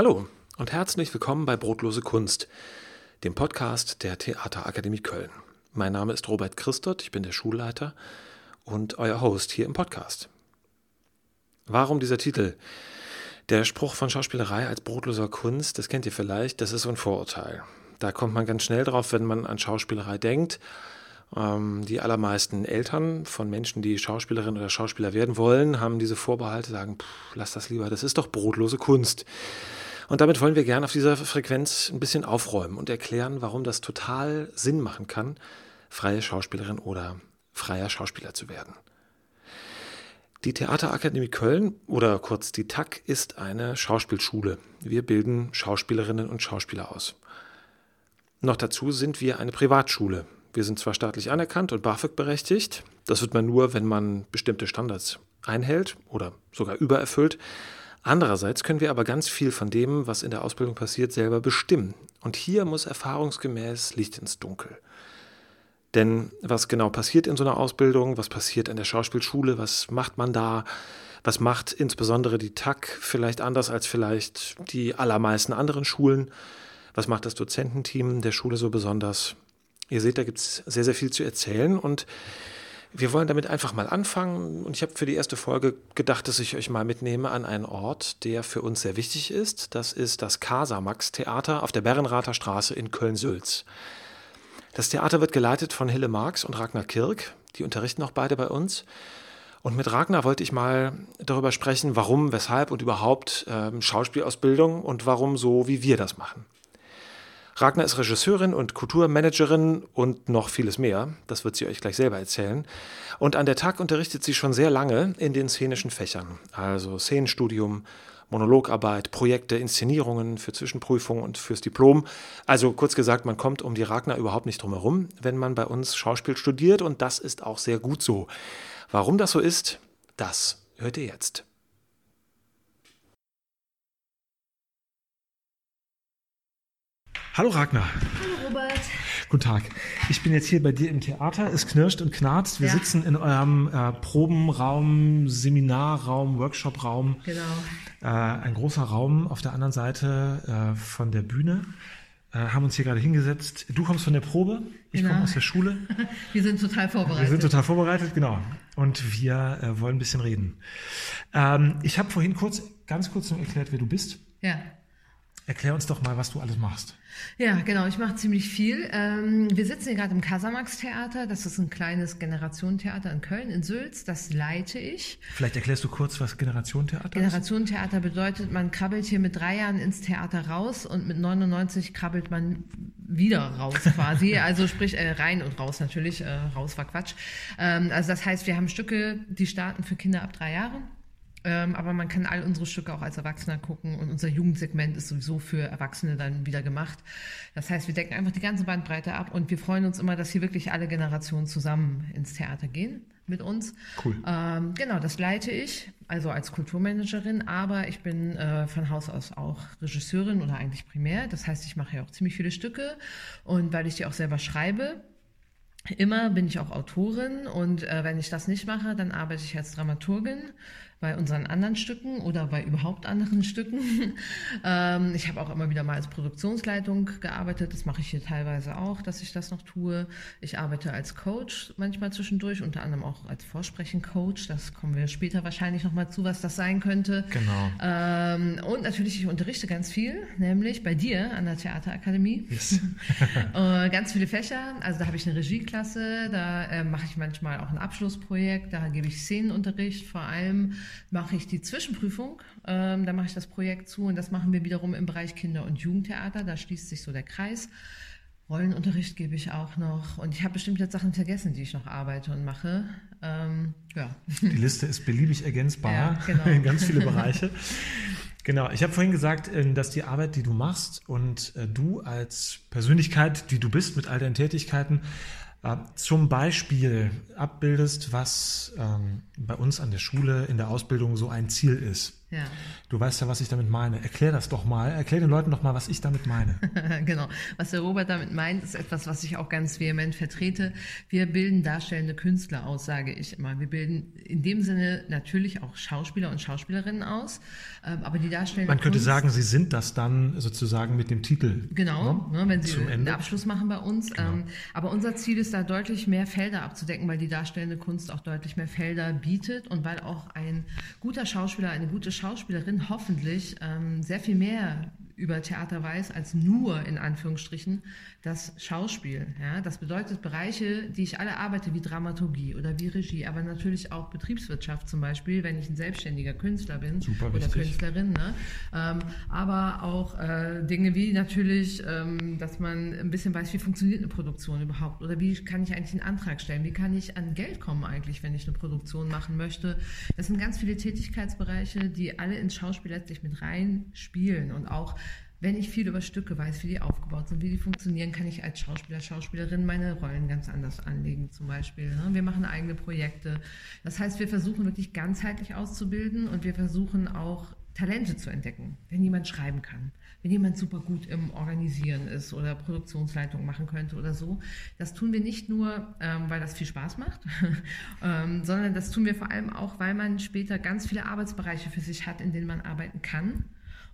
Hallo und herzlich willkommen bei Brotlose Kunst, dem Podcast der Theaterakademie Köln. Mein Name ist Robert Christot, ich bin der Schulleiter und euer Host hier im Podcast. Warum dieser Titel? Der Spruch von Schauspielerei als brotloser Kunst, das kennt ihr vielleicht, das ist so ein Vorurteil. Da kommt man ganz schnell drauf, wenn man an Schauspielerei denkt. Ähm, die allermeisten Eltern von Menschen, die Schauspielerin oder Schauspieler werden wollen, haben diese Vorbehalte, sagen, pff, lass das lieber, das ist doch brotlose Kunst. Und damit wollen wir gerne auf dieser Frequenz ein bisschen aufräumen und erklären, warum das total Sinn machen kann, freie Schauspielerin oder freier Schauspieler zu werden. Die Theaterakademie Köln oder kurz die TAK ist eine Schauspielschule. Wir bilden Schauspielerinnen und Schauspieler aus. Noch dazu sind wir eine Privatschule. Wir sind zwar staatlich anerkannt und BAföG berechtigt, das wird man nur, wenn man bestimmte Standards einhält oder sogar übererfüllt. Andererseits können wir aber ganz viel von dem, was in der Ausbildung passiert, selber bestimmen. Und hier muss erfahrungsgemäß Licht ins Dunkel. Denn was genau passiert in so einer Ausbildung, was passiert an der Schauspielschule, was macht man da, was macht insbesondere die TAC vielleicht anders als vielleicht die allermeisten anderen Schulen, was macht das Dozententeam der Schule so besonders. Ihr seht, da gibt es sehr, sehr viel zu erzählen und wir wollen damit einfach mal anfangen. Und ich habe für die erste Folge gedacht, dass ich euch mal mitnehme an einen Ort, der für uns sehr wichtig ist. Das ist das Casamax Theater auf der Berrenrather Straße in Köln-Sülz. Das Theater wird geleitet von Hille Marx und Ragnar Kirk. Die unterrichten auch beide bei uns. Und mit Ragnar wollte ich mal darüber sprechen, warum, weshalb und überhaupt äh, Schauspielausbildung und warum so, wie wir das machen. Ragnar ist Regisseurin und Kulturmanagerin und noch vieles mehr. Das wird sie euch gleich selber erzählen. Und an der Tag unterrichtet sie schon sehr lange in den szenischen Fächern, also Szenenstudium, Monologarbeit, Projekte, Inszenierungen für Zwischenprüfungen und fürs Diplom. Also kurz gesagt, man kommt um die Ragnar überhaupt nicht drum herum, wenn man bei uns Schauspiel studiert und das ist auch sehr gut so. Warum das so ist, das hört ihr jetzt. Hallo Ragnar. Hallo Robert. Guten Tag. Ich bin jetzt hier bei dir im Theater. Es knirscht und knarzt. Wir ja. sitzen in eurem äh, Probenraum, Seminarraum, Workshopraum. Genau. Äh, ein großer Raum auf der anderen Seite äh, von der Bühne. Äh, haben uns hier gerade hingesetzt. Du kommst von der Probe, ich genau. komme aus der Schule. wir sind total vorbereitet. Wir sind total vorbereitet, genau. Und wir äh, wollen ein bisschen reden. Ähm, ich habe vorhin kurz, ganz kurz noch erklärt, wer du bist. Ja. Erklär uns doch mal, was du alles machst. Ja, genau, ich mache ziemlich viel. Ähm, wir sitzen hier gerade im Casamax-Theater. Das ist ein kleines Generationentheater in Köln, in Sülz. Das leite ich. Vielleicht erklärst du kurz, was Generationentheater ist? Generationentheater bedeutet, man krabbelt hier mit drei Jahren ins Theater raus und mit 99 krabbelt man wieder raus quasi. also sprich äh, rein und raus natürlich. Äh, raus war Quatsch. Ähm, also das heißt, wir haben Stücke, die starten für Kinder ab drei Jahren. Ähm, aber man kann all unsere Stücke auch als Erwachsener gucken und unser Jugendsegment ist sowieso für Erwachsene dann wieder gemacht. Das heißt, wir decken einfach die ganze Bandbreite ab und wir freuen uns immer, dass hier wirklich alle Generationen zusammen ins Theater gehen mit uns. Cool. Ähm, genau, das leite ich, also als Kulturmanagerin, aber ich bin äh, von Haus aus auch Regisseurin oder eigentlich primär. Das heißt, ich mache ja auch ziemlich viele Stücke und weil ich die auch selber schreibe, Immer bin ich auch Autorin und äh, wenn ich das nicht mache, dann arbeite ich als Dramaturgin bei unseren anderen Stücken oder bei überhaupt anderen Stücken. ähm, ich habe auch immer wieder mal als Produktionsleitung gearbeitet. Das mache ich hier teilweise auch, dass ich das noch tue. Ich arbeite als Coach manchmal zwischendurch, unter anderem auch als Vorsprechen-Coach. Das kommen wir später wahrscheinlich noch mal zu, was das sein könnte. Genau. Ähm, und natürlich, ich unterrichte ganz viel, nämlich bei dir an der Theaterakademie. Yes. äh, ganz viele Fächer. Also da habe ich eine Regieklasse, da äh, mache ich manchmal auch ein Abschlussprojekt, da gebe ich Szenenunterricht, vor allem mache ich die Zwischenprüfung. Ähm, da mache ich das Projekt zu und das machen wir wiederum im Bereich Kinder- und Jugendtheater. Da schließt sich so der Kreis. Rollenunterricht gebe ich auch noch. Und ich habe bestimmt jetzt Sachen vergessen, die ich noch arbeite und mache. Ähm, ja. Die Liste ist beliebig ergänzbar ja, genau. in ganz viele Bereiche. Genau, ich habe vorhin gesagt, äh, dass die Arbeit, die du machst und äh, du als Persönlichkeit, die du bist mit all deinen Tätigkeiten, äh, zum Beispiel abbildest, was ähm, bei uns an der Schule in der Ausbildung so ein Ziel ist. Ja. Du weißt ja, was ich damit meine. Erklär das doch mal. Erklär den Leuten doch mal, was ich damit meine. genau. Was der Robert damit meint, ist etwas, was ich auch ganz vehement vertrete. Wir bilden darstellende Künstler aus, sage ich immer. Wir bilden in dem Sinne natürlich auch Schauspieler und Schauspielerinnen aus, ähm, aber die darstellende Man könnte Kunst, sagen, sie sind das dann sozusagen mit dem Titel. Genau, ne, wenn sie einen Abschluss machen bei uns. Genau. Ähm, aber unser Ziel ist da deutlich mehr Felder abzudecken, weil die darstellende Kunst auch deutlich mehr Felder bietet und weil auch ein guter Schauspieler, eine gute Schauspielerin hoffentlich ähm, sehr viel mehr über Theater weiß als nur in Anführungsstrichen das Schauspiel. Ja? Das bedeutet Bereiche, die ich alle arbeite, wie Dramaturgie oder wie Regie, aber natürlich auch Betriebswirtschaft zum Beispiel, wenn ich ein selbstständiger Künstler bin Super oder wichtig. Künstlerin. Ne? Ähm, aber auch äh, Dinge wie natürlich, ähm, dass man ein bisschen weiß, wie funktioniert eine Produktion überhaupt oder wie kann ich eigentlich einen Antrag stellen, wie kann ich an Geld kommen eigentlich, wenn ich eine Produktion machen möchte. Das sind ganz viele Tätigkeitsbereiche, die alle ins Schauspiel letztlich mit reinspielen und auch wenn ich viel über Stücke weiß, wie die aufgebaut sind, wie die funktionieren, kann ich als Schauspieler, Schauspielerin meine Rollen ganz anders anlegen, zum Beispiel. Ne? Wir machen eigene Projekte. Das heißt, wir versuchen wirklich ganzheitlich auszubilden und wir versuchen auch Talente zu entdecken, wenn jemand schreiben kann, wenn jemand super gut im Organisieren ist oder Produktionsleitung machen könnte oder so. Das tun wir nicht nur, ähm, weil das viel Spaß macht, ähm, sondern das tun wir vor allem auch, weil man später ganz viele Arbeitsbereiche für sich hat, in denen man arbeiten kann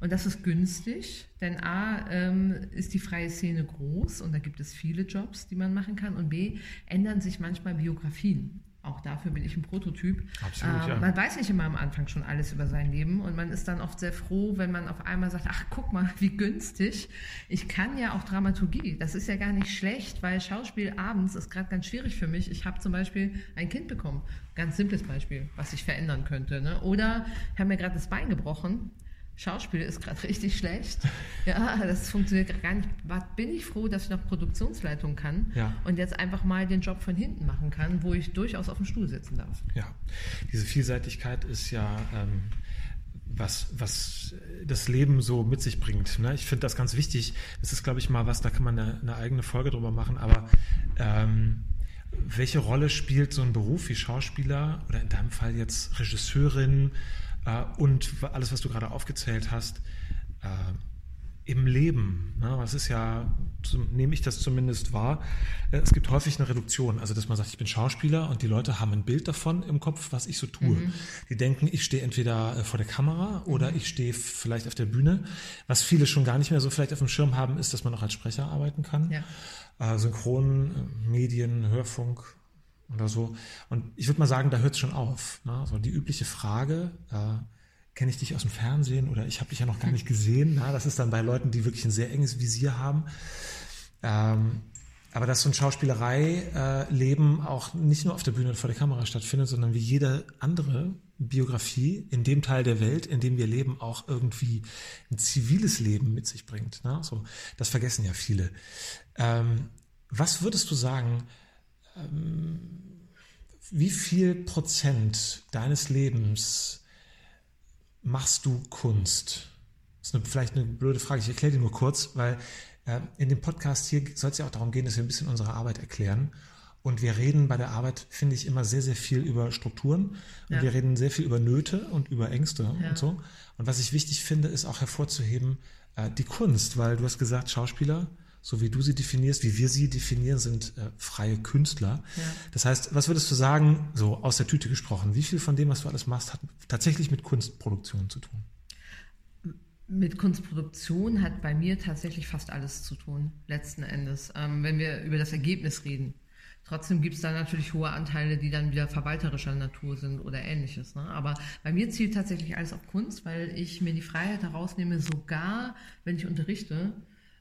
und das ist günstig, denn A ähm, ist die freie Szene groß und da gibt es viele Jobs, die man machen kann. Und B ändern sich manchmal Biografien. Auch dafür bin ich ein Prototyp. Absolut, ähm, ja. Man weiß nicht immer am Anfang schon alles über sein Leben und man ist dann oft sehr froh, wenn man auf einmal sagt, ach guck mal, wie günstig. Ich kann ja auch Dramaturgie. Das ist ja gar nicht schlecht, weil Schauspiel abends ist gerade ganz schwierig für mich. Ich habe zum Beispiel ein Kind bekommen. Ganz simples Beispiel, was sich verändern könnte. Ne? Oder ich habe mir gerade das Bein gebrochen Schauspiel ist gerade richtig schlecht. Ja, das funktioniert gar nicht. Bin ich froh, dass ich noch Produktionsleitung kann ja. und jetzt einfach mal den Job von hinten machen kann, wo ich durchaus auf dem Stuhl sitzen darf. Ja, diese Vielseitigkeit ist ja ähm, was, was das Leben so mit sich bringt. Ne? Ich finde das ganz wichtig. Das ist, glaube ich, mal was, da kann man eine, eine eigene Folge drüber machen, aber ähm, welche Rolle spielt so ein Beruf wie Schauspieler oder in deinem Fall jetzt Regisseurin? Äh, und alles, was du gerade aufgezählt hast, äh, im Leben. Ne? Das ist ja, so nehme ich das zumindest wahr, äh, es gibt häufig eine Reduktion. Also, dass man sagt, ich bin Schauspieler und die Leute haben ein Bild davon im Kopf, was ich so tue. Mhm. Die denken, ich stehe entweder vor der Kamera oder mhm. ich stehe vielleicht auf der Bühne. Was viele schon gar nicht mehr so vielleicht auf dem Schirm haben, ist, dass man auch als Sprecher arbeiten kann. Ja. Synchron, Medien, Hörfunk, oder so. Und ich würde mal sagen, da hört es schon auf. Ne? So die übliche Frage, äh, kenne ich dich aus dem Fernsehen oder ich habe dich ja noch gar nicht gesehen. Na, das ist dann bei Leuten, die wirklich ein sehr enges Visier haben. Ähm, aber dass so ein Schauspielerei-Leben auch nicht nur auf der Bühne und vor der Kamera stattfindet, sondern wie jede andere Biografie in dem Teil der Welt, in dem wir leben, auch irgendwie ein ziviles Leben mit sich bringt. Ne? So, das vergessen ja viele. Ähm, was würdest du sagen, wie viel Prozent deines Lebens machst du Kunst? Das ist eine, vielleicht eine blöde Frage, ich erkläre dir nur kurz, weil äh, in dem Podcast hier soll es ja auch darum gehen, dass wir ein bisschen unsere Arbeit erklären. Und wir reden bei der Arbeit, finde ich, immer sehr, sehr viel über Strukturen. Und ja. wir reden sehr viel über Nöte und über Ängste ja. und so. Und was ich wichtig finde, ist auch hervorzuheben, äh, die Kunst, weil du hast gesagt, Schauspieler, so wie du sie definierst, wie wir sie definieren, sind äh, freie Künstler. Ja. Das heißt, was würdest du sagen, so aus der Tüte gesprochen, wie viel von dem, was du alles machst, hat tatsächlich mit Kunstproduktion zu tun? Mit Kunstproduktion hat bei mir tatsächlich fast alles zu tun, letzten Endes, ähm, wenn wir über das Ergebnis reden. Trotzdem gibt es da natürlich hohe Anteile, die dann wieder verwalterischer Natur sind oder ähnliches. Ne? Aber bei mir zielt tatsächlich alles auf Kunst, weil ich mir die Freiheit herausnehme, sogar wenn ich unterrichte,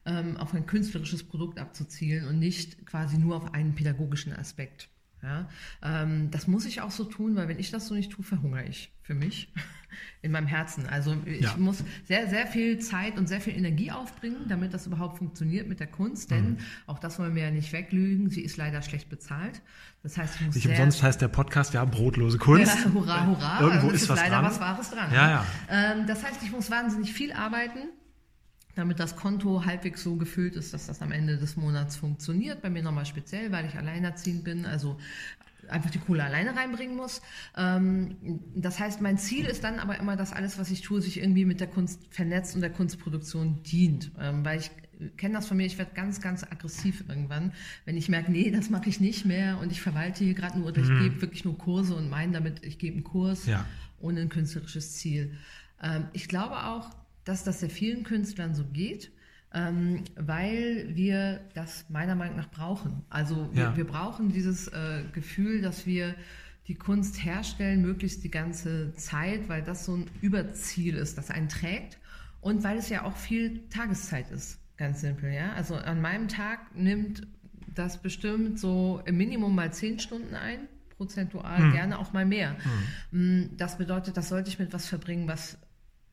ähm, auf ein künstlerisches Produkt abzuzielen und nicht quasi nur auf einen pädagogischen Aspekt. Ja, ähm, das muss ich auch so tun, weil wenn ich das so nicht tue, verhungere ich für mich in meinem Herzen. Also ich ja. muss sehr, sehr viel Zeit und sehr viel Energie aufbringen, damit das überhaupt funktioniert mit der Kunst. Denn mhm. auch das wollen wir ja nicht weglügen. Sie ist leider schlecht bezahlt. Das heißt, ich muss nicht umsonst heißt der Podcast ja brotlose Kunst. Ja, hurra, hurra. Irgendwo ist, ist was leider dran. was Wahres dran. Ja, ja. Ähm, das heißt, ich muss wahnsinnig viel arbeiten damit das Konto halbwegs so gefüllt ist, dass das am Ende des Monats funktioniert. Bei mir nochmal speziell, weil ich alleinerziehend bin. Also einfach die Kohle alleine reinbringen muss. Ähm, das heißt, mein Ziel ist dann aber immer, dass alles, was ich tue, sich irgendwie mit der Kunst vernetzt und der Kunstproduktion dient. Ähm, weil ich kenne das von mir, ich werde ganz, ganz aggressiv irgendwann, wenn ich merke, nee, das mache ich nicht mehr und ich verwalte hier gerade nur oder ich mhm. gebe wirklich nur Kurse und meine damit, ich gebe einen Kurs ja. ohne ein künstlerisches Ziel. Ähm, ich glaube auch, dass das sehr vielen Künstlern so geht ähm, weil wir das meiner Meinung nach brauchen. Also wir, ja. wir brauchen dieses äh, Gefühl, dass wir die Kunst herstellen, möglichst die ganze Zeit, weil das so ein Überziel ist, das einen trägt und weil es ja auch viel Tageszeit ist, ganz simpel. Ja? Also an meinem Tag nimmt das bestimmt so im Minimum mal zehn Stunden ein, prozentual, hm. gerne auch mal mehr. Hm. Mm, das bedeutet, das sollte ich mit was verbringen, was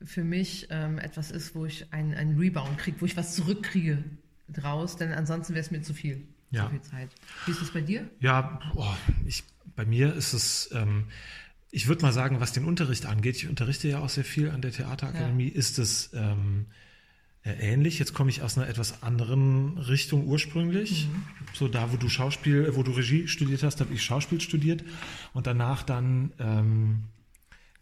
für mich ähm, etwas ist, wo ich einen, einen Rebound kriege, wo ich was zurückkriege draus, denn ansonsten wäre es mir zu viel, ja. zu viel Zeit. Wie ist das bei dir? Ja, oh, ich, bei mir ist es, ähm, ich würde mal sagen, was den Unterricht angeht, ich unterrichte ja auch sehr viel an der Theaterakademie, ja. ist es ähm, äh, ähnlich. Jetzt komme ich aus einer etwas anderen Richtung ursprünglich. Mhm. So da, wo du Schauspiel, wo du Regie studiert hast, habe ich Schauspiel studiert und danach dann ähm,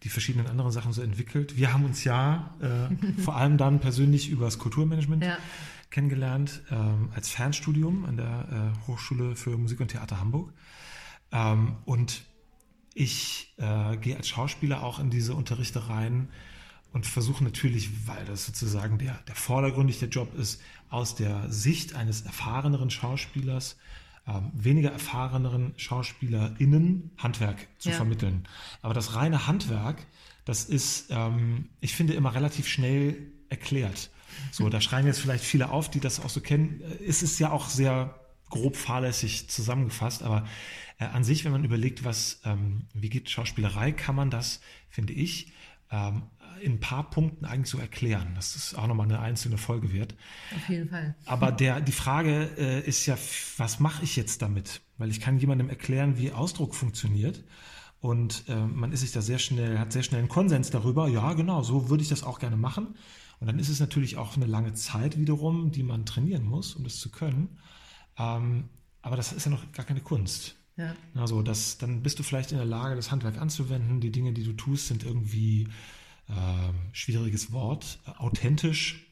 die verschiedenen anderen Sachen so entwickelt. Wir haben uns ja äh, vor allem dann persönlich über das Kulturmanagement ja. kennengelernt, ähm, als Fernstudium an der äh, Hochschule für Musik und Theater Hamburg. Ähm, und ich äh, gehe als Schauspieler auch in diese Unterrichte rein und versuche natürlich, weil das sozusagen der, der vordergründig der Job ist, aus der Sicht eines erfahreneren Schauspielers ähm, weniger erfahreneren SchauspielerInnen Handwerk zu ja. vermitteln. Aber das reine Handwerk, das ist, ähm, ich finde, immer relativ schnell erklärt. So, da schreien jetzt vielleicht viele auf, die das auch so kennen. Es ist ja auch sehr grob fahrlässig zusammengefasst, aber äh, an sich, wenn man überlegt, was, ähm, wie geht Schauspielerei, kann man das, finde ich, ähm, in ein paar Punkten eigentlich so erklären, das auch nochmal eine einzelne Folge wird. Auf jeden Fall. Aber der, die Frage äh, ist ja, was mache ich jetzt damit? Weil ich kann jemandem erklären, wie Ausdruck funktioniert. Und äh, man ist sich da sehr schnell, hat sehr schnell einen Konsens darüber, ja, genau, so würde ich das auch gerne machen. Und dann ist es natürlich auch eine lange Zeit wiederum, die man trainieren muss, um das zu können. Ähm, aber das ist ja noch gar keine Kunst. Ja. Also das, dann bist du vielleicht in der Lage, das Handwerk anzuwenden. Die Dinge, die du tust, sind irgendwie äh, schwieriges Wort, authentisch.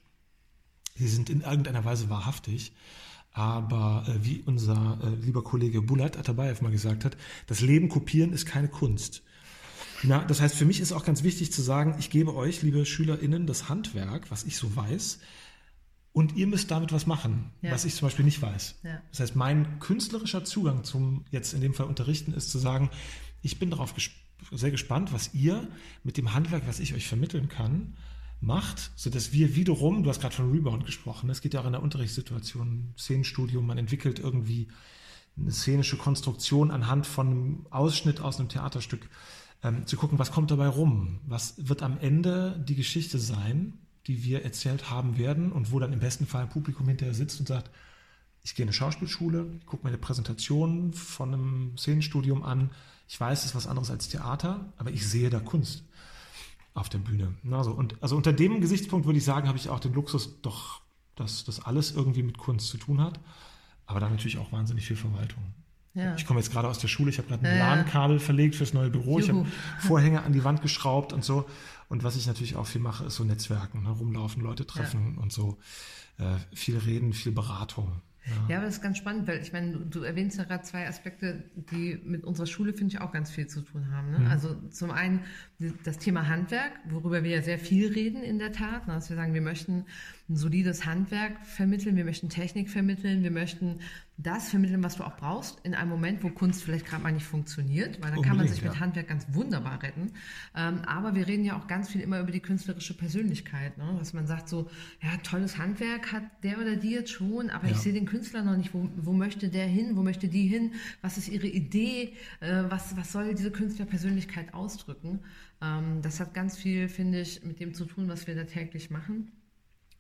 Sie sind in irgendeiner Weise wahrhaftig. Aber äh, wie unser äh, lieber Kollege Bulat Atabayev mal gesagt hat, das Leben kopieren ist keine Kunst. Na, das heißt, für mich ist auch ganz wichtig zu sagen, ich gebe euch, liebe SchülerInnen, das Handwerk, was ich so weiß, und ihr müsst damit was machen, ja. was ich zum Beispiel nicht weiß. Ja. Das heißt, mein künstlerischer Zugang zum jetzt in dem Fall Unterrichten ist zu sagen, ich bin darauf gespannt, sehr gespannt, was ihr mit dem Handwerk, was ich euch vermitteln kann, macht, sodass wir wiederum, du hast gerade von Rebound gesprochen, es geht ja auch in der Unterrichtssituation, Szenenstudium, man entwickelt irgendwie eine szenische Konstruktion anhand von einem Ausschnitt aus einem Theaterstück, ähm, zu gucken, was kommt dabei rum, was wird am Ende die Geschichte sein, die wir erzählt haben werden und wo dann im besten Fall ein Publikum hinterher sitzt und sagt, ich gehe in eine Schauspielschule, gucke mir eine Präsentation von einem Szenenstudium an, ich weiß, es ist was anderes als Theater, aber ich sehe da Kunst auf der Bühne. Also, und, also unter dem Gesichtspunkt würde ich sagen, habe ich auch den Luxus, doch, dass das alles irgendwie mit Kunst zu tun hat. Aber dann natürlich auch wahnsinnig viel Verwaltung. Ja. Ich komme jetzt gerade aus der Schule, ich habe gerade ein ja, LAN-Kabel verlegt fürs neue Büro, Juhu. ich habe Vorhänge an die Wand geschraubt und so. Und was ich natürlich auch viel mache, ist so Netzwerken, ne? rumlaufen, Leute treffen ja. und so. Äh, viel reden, viel Beratung. Ja. aber das ist ganz spannend, weil ich meine, du, du erwähnst ja gerade zwei Aspekte, die mit unserer Schule, finde ich, auch ganz viel zu tun haben. Ne? Mhm. Also zum einen das Thema Handwerk, worüber wir ja sehr viel reden in der Tat, ne? dass wir sagen, wir möchten ein solides Handwerk vermitteln, wir möchten Technik vermitteln, wir möchten das vermitteln, was du auch brauchst, in einem Moment, wo Kunst vielleicht gerade mal nicht funktioniert, weil dann kann man sich mit ja. Handwerk ganz wunderbar retten. Ähm, aber wir reden ja auch ganz viel immer über die künstlerische Persönlichkeit, ne? dass man sagt so, ja, tolles Handwerk hat der oder die jetzt schon, aber ja. ich sehe den Künstler noch nicht, wo, wo möchte der hin, wo möchte die hin, was ist ihre Idee, äh, was, was soll diese Künstlerpersönlichkeit ausdrücken. Ähm, das hat ganz viel, finde ich, mit dem zu tun, was wir da täglich machen.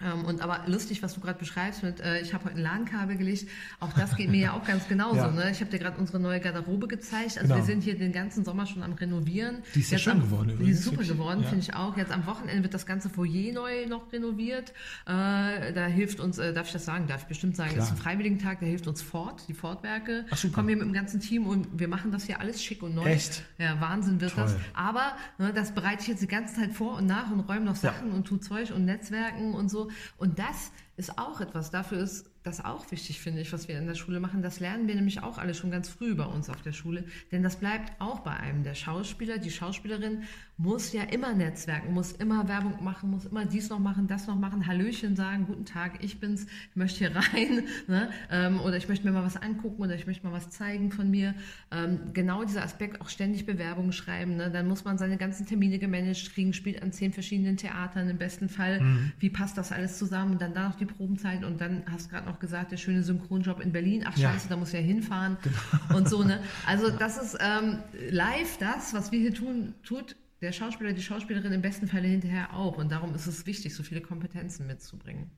Ähm, und aber lustig, was du gerade beschreibst mit, äh, ich habe heute ein LAN-Kabel gelegt, auch das geht mir ja auch ganz genauso. ja. ne? Ich habe dir gerade unsere neue Garderobe gezeigt. Also genau. wir sind hier den ganzen Sommer schon am Renovieren. Die ist ja schön am, geworden übrigens. Die ist super geworden, ja. finde ich auch. Jetzt am Wochenende wird das ganze Foyer neu noch renoviert. Äh, da hilft uns, äh, darf ich das sagen, darf ich bestimmt sagen, Klar. ist ein Freiwilligentag, da hilft uns Ford, die Ford-Werke. Kommen hier mit dem ganzen Team und wir machen das hier alles schick und neu. Echt? Ja, Wahnsinn wird Toll. das. Aber ne, das bereite ich jetzt die ganze Zeit vor und nach und räume noch Sachen ja. und tu Zeug und Netzwerken und so. Und das ist auch etwas, dafür ist das auch wichtig, finde ich, was wir in der Schule machen. Das lernen wir nämlich auch alle schon ganz früh bei uns auf der Schule. Denn das bleibt auch bei einem. Der Schauspieler, die Schauspielerin muss ja immer netzwerken, muss immer Werbung machen, muss immer dies noch machen, das noch machen, Hallöchen sagen, guten Tag, ich bin's, ich möchte hier rein. Ne? Ähm, oder ich möchte mir mal was angucken oder ich möchte mal was zeigen von mir. Ähm, genau dieser Aspekt, auch ständig Bewerbungen schreiben. Ne? Dann muss man seine ganzen Termine gemanagt kriegen, spielt an zehn verschiedenen Theatern im besten Fall. Mhm. Wie passt das alles zusammen? Und dann da noch die Probenzeit und dann hast du gerade noch gesagt, der schöne Synchronjob in Berlin. Ach ja. scheiße, da muss ja hinfahren genau. und so. Ne? Also das ist ähm, live das, was wir hier tun, tut der Schauspieler, die Schauspielerin im besten Falle hinterher auch. Und darum ist es wichtig, so viele Kompetenzen mitzubringen.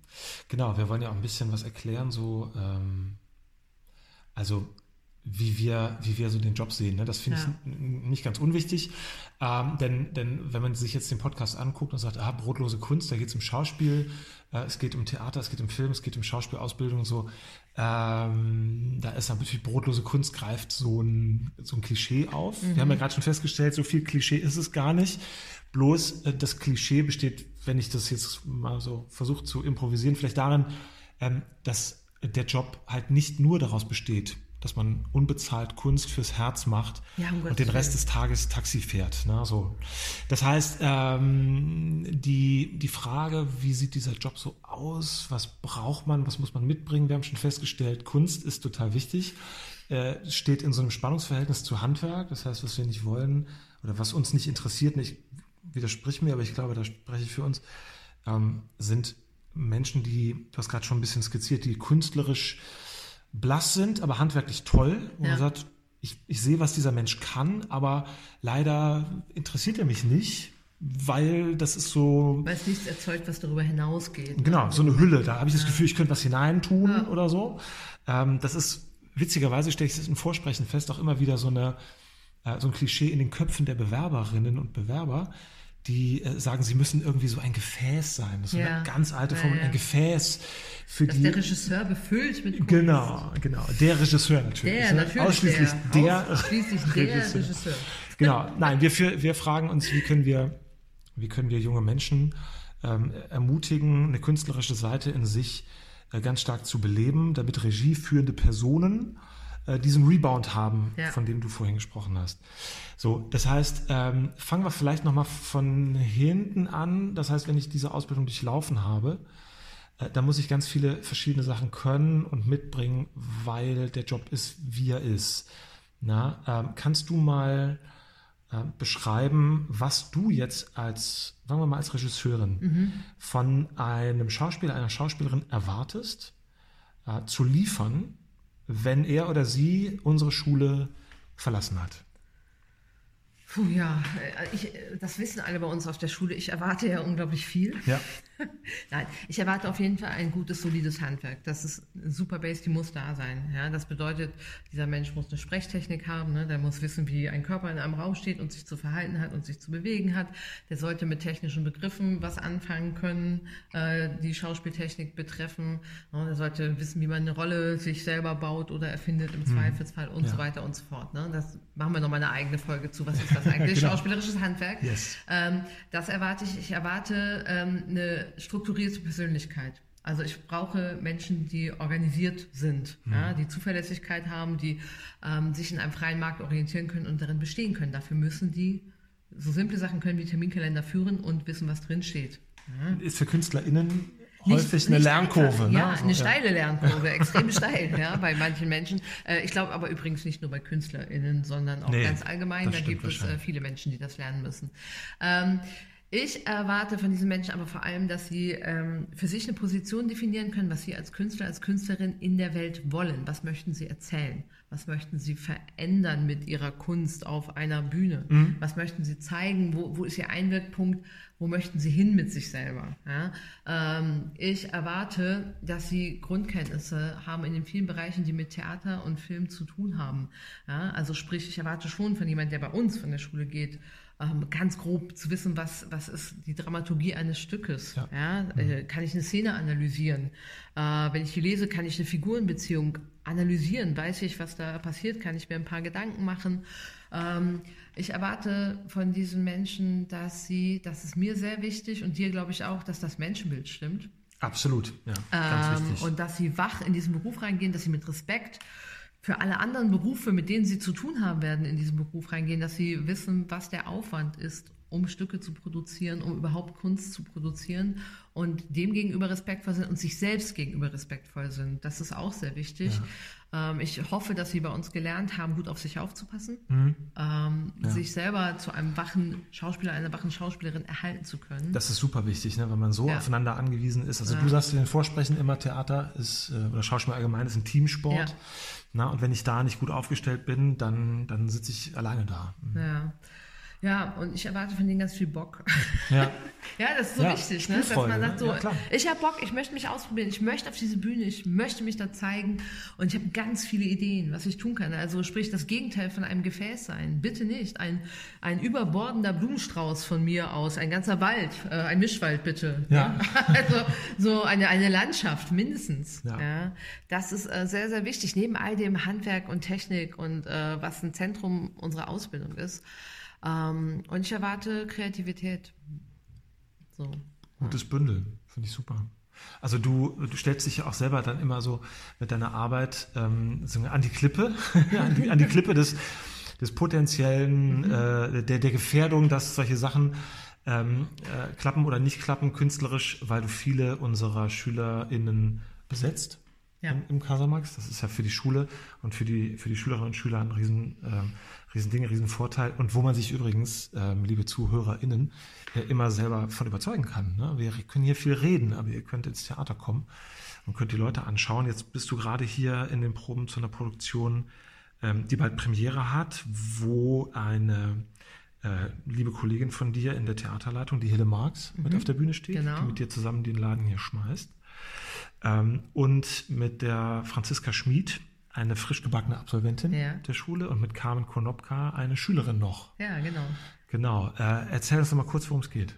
Genau, wir wollen ja auch ein bisschen was erklären, so ähm, also wie wir, wie wir so den Job sehen. Ne? Das finde ja. ich nicht ganz unwichtig. Ähm, denn, denn wenn man sich jetzt den Podcast anguckt und sagt, ah, brotlose Kunst, da geht es um Schauspiel, äh, es geht um Theater, es geht um Film, es geht um Schauspielausbildung und so, ähm, da ist natürlich brotlose Kunst greift so ein, so ein Klischee auf. Mhm. Wir haben ja gerade schon festgestellt, so viel Klischee ist es gar nicht. Bloß äh, das Klischee besteht, wenn ich das jetzt mal so versuche zu improvisieren, vielleicht darin, ähm, dass der Job halt nicht nur daraus besteht, dass man unbezahlt Kunst fürs Herz macht ja, um und den Rest des Tages Taxi fährt. Ne? So. Das heißt, ähm, die, die Frage, wie sieht dieser Job so aus? Was braucht man? Was muss man mitbringen? Wir haben schon festgestellt, Kunst ist total wichtig. Äh, steht in so einem Spannungsverhältnis zu Handwerk. Das heißt, was wir nicht wollen oder was uns nicht interessiert, ich widersprich mir, aber ich glaube, da spreche ich für uns, ähm, sind Menschen, die, du hast gerade schon ein bisschen skizziert, die künstlerisch blass sind, aber handwerklich toll. Und ja. man sagt, ich, ich sehe, was dieser Mensch kann, aber leider interessiert er mich nicht, weil das ist so. Weil es nichts erzeugt, was darüber hinausgeht. Ne? Genau, so eine Hülle. Da habe ich das Gefühl, ich könnte was hineintun ja. oder so. Ähm, das ist, witzigerweise stelle ich es im Vorsprechen fest, auch immer wieder so, eine, äh, so ein Klischee in den Köpfen der Bewerberinnen und Bewerber die äh, sagen, sie müssen irgendwie so ein Gefäß sein. Das ist ja. eine ganz alte Form, ja, ja. ein Gefäß für Dass die. der Regisseur befüllt mit Kunst. Genau, genau. Der Regisseur natürlich. Der, ne? natürlich Ausschließlich der, der, Ausschließlich der Regisseur. Regisseur. Genau. Nein, wir, wir fragen uns, wie können wir, wie können wir junge Menschen ähm, ermutigen, eine künstlerische Seite in sich äh, ganz stark zu beleben, damit regieführende Personen äh, diesen Rebound haben, ja. von dem du vorhin gesprochen hast. So, das heißt, ähm, fangen wir vielleicht nochmal von hinten an. Das heißt, wenn ich diese Ausbildung durchlaufen habe, äh, da muss ich ganz viele verschiedene Sachen können und mitbringen, weil der Job ist, wie er ist. Na, ähm, kannst du mal äh, beschreiben, was du jetzt als, sagen wir mal, als Regisseurin mhm. von einem Schauspieler, einer Schauspielerin erwartest, äh, zu liefern, wenn er oder sie unsere Schule verlassen hat? Puh, ja, äh, ich, das wissen alle bei uns auf der Schule. Ich erwarte ja unglaublich viel. Ja. Nein, ich erwarte auf jeden Fall ein gutes, solides Handwerk. Das ist eine super Base, die muss da sein. Ja, das bedeutet, dieser Mensch muss eine Sprechtechnik haben, ne? der muss wissen, wie ein Körper in einem Raum steht und sich zu verhalten hat und sich zu bewegen hat. Der sollte mit technischen Begriffen was anfangen können, äh, die Schauspieltechnik betreffen. Ne? Der sollte wissen, wie man eine Rolle sich selber baut oder erfindet im hm. Zweifelsfall und ja. so weiter und so fort. Ne? Das machen wir nochmal eine eigene Folge zu. Was ist das eigentlich? genau. Schauspielerisches Handwerk. Yes. Ähm, das erwarte ich. Ich erwarte ähm, eine strukturierte Persönlichkeit. Also ich brauche Menschen, die organisiert sind, mhm. ja, die Zuverlässigkeit haben, die ähm, sich in einem freien Markt orientieren können und darin bestehen können. Dafür müssen die so simple Sachen können wie Terminkalender führen und wissen, was drin steht. Ja. Ist für KünstlerInnen häufig nicht, eine nicht Lernkurve. Ne? Ja, also, eine steile Lernkurve, extrem steil, ja, bei manchen Menschen. Äh, ich glaube aber übrigens nicht nur bei KünstlerInnen, sondern auch nee, ganz allgemein. Da gibt es äh, viele Menschen, die das lernen müssen. Ähm, Ich erwarte von diesen Menschen aber vor allem, dass sie ähm, für sich eine Position definieren können, was sie als Künstler, als Künstlerin in der Welt wollen. Was möchten sie erzählen? Was möchten sie verändern mit ihrer Kunst auf einer Bühne? Mhm. Was möchten sie zeigen? Wo, wo ist ihr Einwirkpunkt? Wo möchten sie hin mit sich selber? Ja? Ähm, ich erwarte, dass sie Grundkenntnisse haben in den vielen Bereichen, die mit Theater und Film zu tun haben. Ja? Also sprich, ich erwarte schon von jemandem, der bei uns von der Schule geht, ähm, ganz grob zu wissen, was, was ist die Dramaturgie eines Stückes. Ja. ja? Äh, kann ich eine Szene analysieren? Äh, wenn ich die lese, kann ich eine Figurenbeziehung analysieren? Weiß ich, was da passiert? Kann ich mir ein paar Gedanken machen? Ähm, ich erwarte von diesen Menschen, dass sie, das ist mir sehr wichtig und dir glaube ich auch, dass das Menschenbild stimmt. Absolut, ja, ganz ähm, wichtig. Und dass sie wach in diesen Beruf reingehen, dass sie mit Respekt für alle anderen Berufe, mit denen sie zu tun haben werden, in diesen Beruf reingehen, dass sie wissen, was der Aufwand ist, um Stücke zu produzieren, um überhaupt Kunst zu produzieren und dem gegenüber respektvoll sind und sich selbst gegenüber respektvoll sind. Das ist auch sehr wichtig. Ja. Ähm, ich hoffe, dass sie bei uns gelernt haben, gut auf sich aufzupassen, mhm. ähm, ja. sich selber zu einem wachen Schauspieler, einer wachen Schauspielerin erhalten zu können. Das ist super wichtig, ne, wenn man so ja. aufeinander angewiesen ist. Also du sagst in den Vorsprechen immer, Theater ist, äh, oder Schauspiel allgemein ist ein Teamsport. Na, und wenn ich da nicht gut aufgestellt bin, dann, dann sitze ich alleine da. Mhm. Ja. Ja, und ich erwarte von denen ganz viel Bock. Ja, ja das ist so ja, wichtig, ne? dass man sagt, so, ja, ich habe Bock, ich möchte mich ausprobieren, ich möchte auf diese Bühne, ich möchte mich da zeigen und ich habe ganz viele Ideen, was ich tun kann. Also sprich, das Gegenteil von einem Gefäß sein. Bitte nicht. Ein, ein überbordender Blumenstrauß von mir aus, ein ganzer Wald, äh, ein Mischwald bitte. Ja. also so eine, eine Landschaft mindestens. Ja. ja. Das ist äh, sehr, sehr wichtig, neben all dem Handwerk und Technik und äh, was ein Zentrum unserer Ausbildung ist. Ähm, und ich erwarte Kreativität. So. Gutes Bündel, finde ich super. Also du, du stellst dich ja auch selber dann immer so mit deiner Arbeit ähm, so an die Klippe, an, die, an die Klippe des, des potenziellen, mhm. äh, der, der Gefährdung, dass solche Sachen ähm, äh, klappen oder nicht klappen künstlerisch, weil du viele unserer SchülerInnen besetzt ja. im, im Casamax. Das ist ja für die Schule und für die, für die Schülerinnen und Schüler ein riesen, ähm, riesen Ding, riesen Vorteil. Und wo man sich übrigens, ähm, liebe ZuhörerInnen, äh, immer selber von überzeugen kann. Ne? Wir können hier viel reden, aber ihr könnt ins Theater kommen und könnt die Leute anschauen. Jetzt bist du gerade hier in den Proben zu einer Produktion, ähm, die bald Premiere hat, wo eine äh, liebe Kollegin von dir in der Theaterleitung, die Hille Marx, mhm. mit auf der Bühne steht, genau. die mit dir zusammen den Laden hier schmeißt. Ähm, und mit der Franziska Schmid, eine frisch gebackene Absolventin ja. der Schule, und mit Carmen Konopka, eine Schülerin noch. Ja, genau. Genau. Äh, erzähl uns doch mal kurz, worum es geht.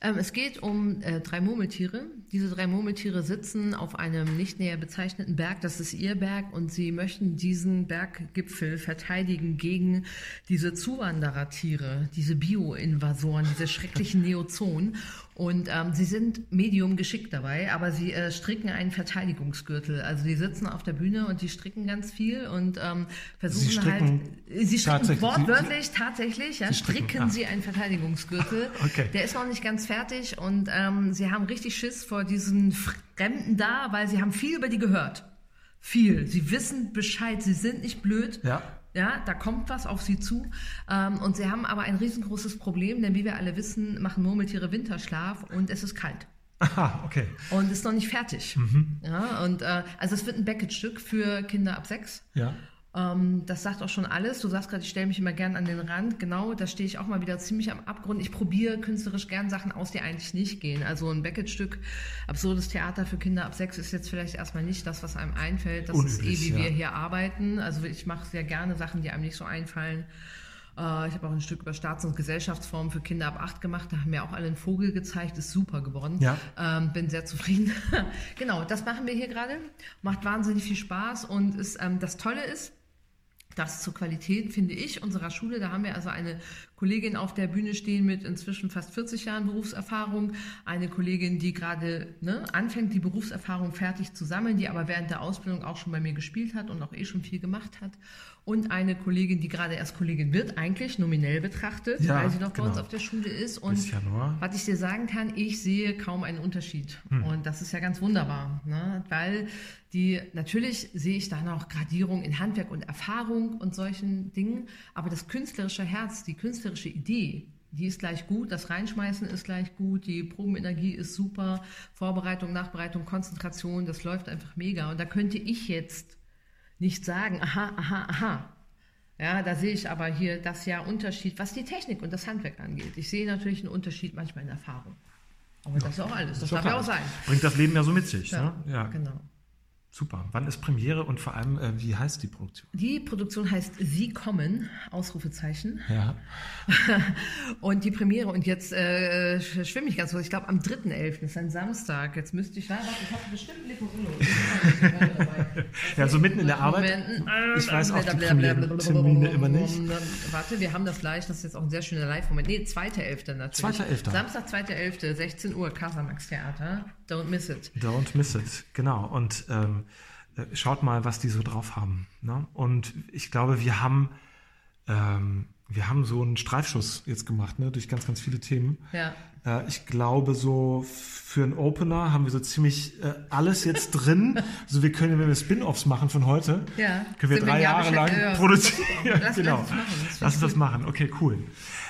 Ähm, es geht um äh, drei Murmeltiere. Diese drei Murmeltiere sitzen auf einem nicht näher bezeichneten Berg. Das ist ihr Berg und sie möchten diesen Berggipfel verteidigen gegen diese Zuwanderertiere, diese Bio-Invasoren, diese schrecklichen Neozonen. Und ähm, sie sind medium geschickt dabei, aber sie äh, stricken einen Verteidigungsgürtel. Also die sitzen auf der Bühne und die stricken ganz viel und ähm, versuchen sie halt. Sie stricken wortwörtlich sie, tatsächlich, ja, sie stricken, stricken ah. sie einen Verteidigungsgürtel. okay. Der ist noch nicht ganz fertig und ähm, sie haben richtig Schiss vor diesen Fremden da, weil sie haben viel über die gehört. Viel. Sie wissen Bescheid, sie sind nicht blöd. Ja. Ja, da kommt was auf sie zu. Ähm, und sie haben aber ein riesengroßes Problem, denn wie wir alle wissen, machen Murmeltiere Winterschlaf und es ist kalt. Aha, okay. Und ist noch nicht fertig. Mhm. Ja, und äh, also es wird ein Beckett-Stück für Kinder ab sechs. Ja. Ähm, das sagt auch schon alles. Du sagst gerade, ich stelle mich immer gern an den Rand. Genau, da stehe ich auch mal wieder ziemlich am Abgrund. Ich probiere künstlerisch gern Sachen aus, die eigentlich nicht gehen. Also ein Beckett-Stück, absurdes Theater für Kinder ab sechs ist jetzt vielleicht erstmal nicht das, was einem einfällt. Das Unüblich, ist eh, wie ja. wir hier arbeiten. Also ich mache sehr gerne Sachen, die einem nicht so einfallen. Äh, ich habe auch ein Stück über Staats- und Gesellschaftsformen für Kinder ab acht gemacht. Da haben mir auch alle einen Vogel gezeigt. Ist super geworden. Ja. Ähm, bin sehr zufrieden. genau, das machen wir hier gerade. Macht wahnsinnig viel Spaß. Und ist, ähm, das Tolle ist, das zur Qualität, finde ich, unserer Schule. Da haben wir also eine Kollegin auf der Bühne stehen mit inzwischen fast 40 Jahren Berufserfahrung, eine Kollegin, die gerade ne, anfängt, die Berufserfahrung fertig zu sammeln, die aber während der Ausbildung auch schon bei mir gespielt hat und auch eh schon viel gemacht hat und eine Kollegin, die gerade erst Kollegin wird, eigentlich nominell betrachtet, ja, weil sie noch genau. bei uns auf der Schule ist. Und was ich dir sagen kann, ich sehe kaum einen Unterschied. Hm. Und das ist ja ganz wunderbar, ne? weil die, natürlich sehe ich da noch Gradierung in Handwerk und Erfahrung und solchen Dingen, aber das künstlerische Herz, die künstlerische Idee, Die ist gleich gut, das Reinschmeißen ist gleich gut, die Probenenergie ist super, Vorbereitung, Nachbereitung, Konzentration, das läuft einfach mega. Und da könnte ich jetzt nicht sagen, aha, aha, aha. Ja, da sehe ich aber hier das ja Unterschied, was die Technik und das Handwerk angeht. Ich sehe natürlich einen Unterschied manchmal in Erfahrung. Aber das ist auch alles, das darf ja auch sein. Bringt das Leben ja so mit sich. Ja, ne? ja. genau. Super. Wann ist Premiere und vor allem, äh, wie heißt die Produktion? Die Produktion heißt Sie kommen, Ausrufezeichen. Ja. und die Premiere, und jetzt äh, schwimme ich ganz kurz, ich glaube am 3.11. ist ein Samstag. Jetzt müsste ich, na, warte, ich habe bestimmt Lippenunno. Ja, so mitten in der Arbeit. Ich weiß auch die Premierentermine immer nicht. Warte, wir haben das gleich, das ist jetzt auch ein sehr schöner Live-Moment. Nee, 2.11. natürlich. 2.11.. Samstag, 2.11., 16 Uhr, Casamax Theater. Don't miss it. Don't miss it, genau. Und ähm, äh, schaut mal, was die so drauf haben. Ne? Und ich glaube, wir haben, ähm, wir haben so einen Streifschuss jetzt gemacht, ne? durch ganz, ganz viele Themen. Ja. Äh, ich glaube, so für einen Opener haben wir so ziemlich äh, alles jetzt drin. also wir können, wenn wir Spin-offs machen von heute, Ja. können wir Sind drei Jahre lang ja. produzieren. Lass genau. uns das machen, das Lass uns das machen. Okay, cool.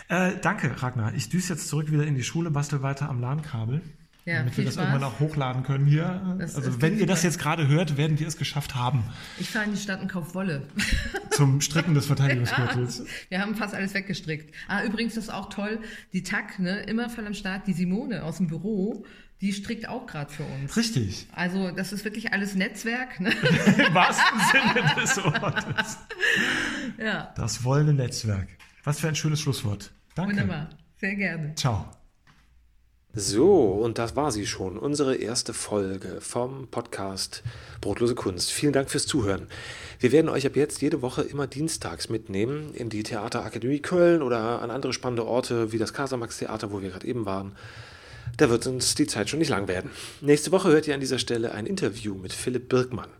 Äh, danke, Ragnar. Ich düse jetzt zurück wieder in die Schule, bastel weiter am LAN-Kabel. Ja, damit wir das Spaß. irgendwann auch hochladen können hier. Das- also wenn ihr das jetzt gerade hört, werden wir es geschafft haben Ich fahre in die Stadt und kaufe Wolle. zum Stricken des Verteidigungsgürtels. Wir haben fast alles weggestrickt. Ah, übrigens, das ist auch toll. Die TAC, ne, immer voll am Start, die Simone aus dem Büro, die strickt auch gerade für uns. Richtig. Also, das ist wirklich alles Netzwerk, ne? Im wahrsten Sinne des Wortes. Ja, Das wollende Netzwerk. Was für ein schönes Schlusswort. Danke. wunderbar. Sehr gerne. Ciao. So, und das war sie schon, unsere erste Folge vom Podcast Brotlose Kunst. Vielen Dank fürs Zuhören. Wir werden euch ab jetzt jede Woche immer dienstags mitnehmen in die Theaterakademie Köln oder an andere spannende Orte wie das Casamax Theater, wo wir gerade eben waren. Da wird uns die Zeit schon nicht lang werden. Nächste Woche hört ihr an dieser Stelle ein Interview mit Philipp Birkmann.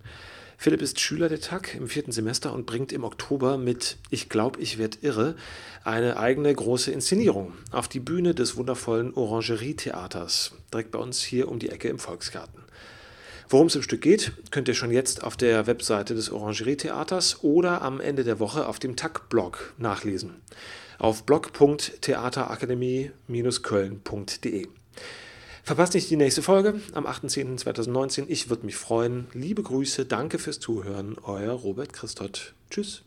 Philipp ist Schüler der TAG im vierten Semester und bringt im Oktober mit Ich glaub, ich werd irre eine eigene große Inszenierung auf die Bühne des wundervollen Orangerie-Theaters, direkt bei uns hier um die Ecke im Volksgarten. Worum es im Stück geht, könnt ihr schon jetzt auf der Webseite des Orangerie-Theaters oder am Ende der Woche auf dem TAG-Blog nachlesen. Auf blog.theaterakademie-köln.de. Verpasst nicht die nächste Folge am 8.10.2019. Ich würde mich freuen. Liebe Grüße, danke fürs Zuhören. Euer Robert Christot. Tschüss.